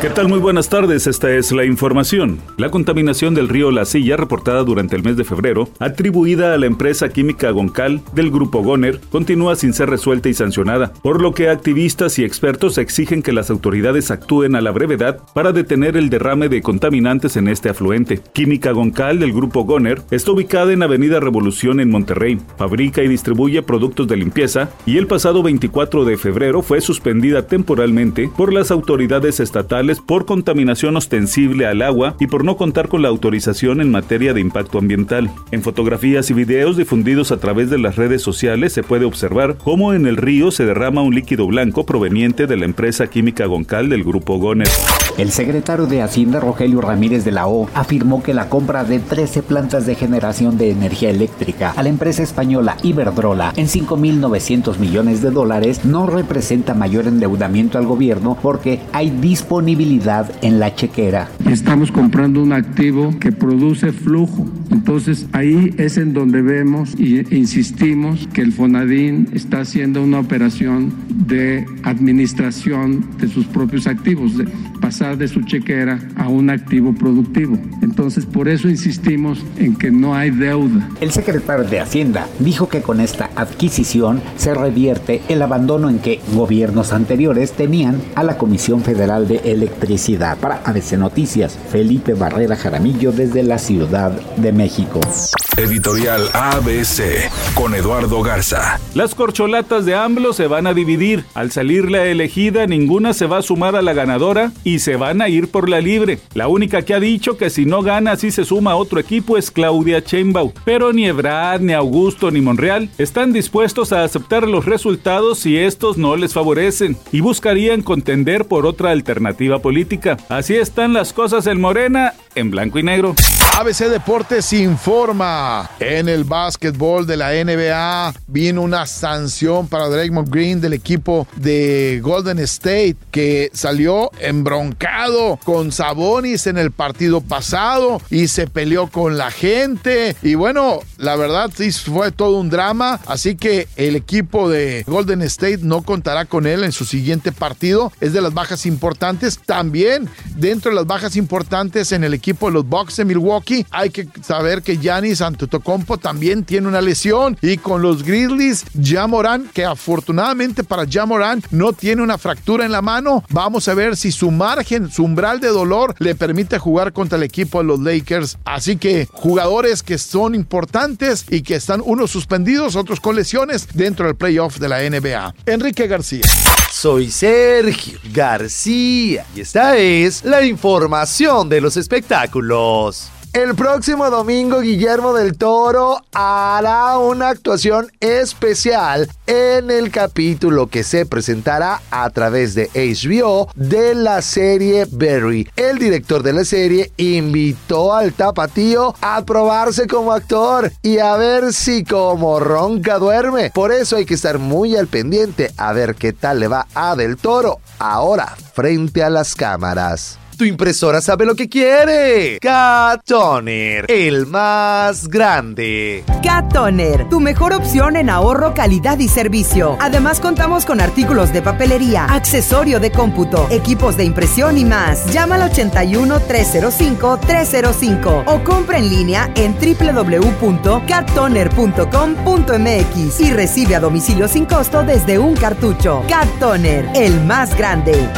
¿Qué tal? Muy buenas tardes, esta es la información. La contaminación del río La Silla, reportada durante el mes de febrero, atribuida a la empresa química Goncal del grupo Goner, continúa sin ser resuelta y sancionada, por lo que activistas y expertos exigen que las autoridades actúen a la brevedad para detener el derrame de contaminantes en este afluente. Química Goncal del grupo Goner está ubicada en Avenida Revolución en Monterrey, fabrica y distribuye productos de limpieza y el pasado 24 de febrero fue suspendida temporalmente por las autoridades estatales por contaminación ostensible al agua y por no contar con la autorización en materia de impacto ambiental. En fotografías y videos difundidos a través de las redes sociales se puede observar cómo en el río se derrama un líquido blanco proveniente de la empresa química Goncal del grupo Goner. El secretario de Hacienda Rogelio Ramírez de la O afirmó que la compra de 13 plantas de generación de energía eléctrica a la empresa española Iberdrola en 5.900 millones de dólares no representa mayor endeudamiento al gobierno porque hay disponibilidad en la chequera. Estamos comprando un activo que produce flujo. Entonces ahí es en donde vemos e insistimos que el Fonadín está haciendo una operación de administración de sus propios activos, pasar de su chequera a un activo productivo. Entonces por eso insistimos en que no hay deuda. El secretario de Hacienda dijo que con esta adquisición se revierte el abandono en que gobiernos anteriores tenían a la Comisión Federal de Electricidad. Para ABC Noticias, Felipe Barrera Jaramillo desde la Ciudad de México. Editorial ABC con Eduardo Garza. Las corcholatas de AMLO se van a dividir. Al salir la elegida, ninguna se va a sumar a la ganadora y se van a ir por la libre. La única que ha dicho que si no gana, sí se suma a otro equipo es Claudia Sheinbaum. Pero ni Ebrard, ni Augusto, ni Monreal están dispuestos a aceptar los resultados si estos no les favorecen y buscarían contender por otra alternativa política. Así están las cosas en Morena, en blanco y negro. ABC Deportes informa. En el básquetbol de la NBA vino una sanción para Draymond Green del equipo de Golden State que salió embroncado con Sabonis en el partido pasado y se peleó con la gente. Y bueno, la verdad sí fue todo un drama. Así que el equipo de Golden State no contará con él en su siguiente partido. Es de las bajas importantes. También dentro de las bajas importantes en el equipo de los Bucks de Milwaukee hay que saber que Giannis Antetokounmpo también tiene una lesión y con los Grizzlies, Jamoran, que afortunadamente para Jamoran no tiene una fractura en la mano. Vamos a ver si su margen, su umbral de dolor le permite jugar contra el equipo de los Lakers. Así que jugadores que son importantes y que están unos suspendidos, otros con lesiones dentro del playoff de la NBA. Enrique García. Soy Sergio García y esta es la información de los espectáculos. El próximo domingo Guillermo del Toro hará una actuación especial en el capítulo que se presentará a través de HBO de la serie Barry. El director de la serie invitó al tapatío a probarse como actor y a ver si como ronca duerme. Por eso hay que estar muy al pendiente a ver qué tal le va a Del Toro ahora frente a las cámaras. Tu impresora sabe lo que quiere. Cat Toner, el más grande. Cat Toner, tu mejor opción en ahorro, calidad y servicio. Además contamos con artículos de papelería, accesorio de cómputo, equipos de impresión y más. Llama al 81 305 305 o compra en línea en www.cattoner.com.mx y recibe a domicilio sin costo desde un cartucho. Cat Toner, el más grande.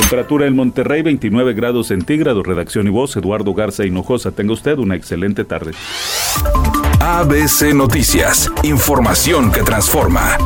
Temperatura en Monterrey 29 grados centígrados. Redacción y voz Eduardo Garza Hinojosa. Tenga usted una excelente tarde. ABC Noticias. Información que transforma.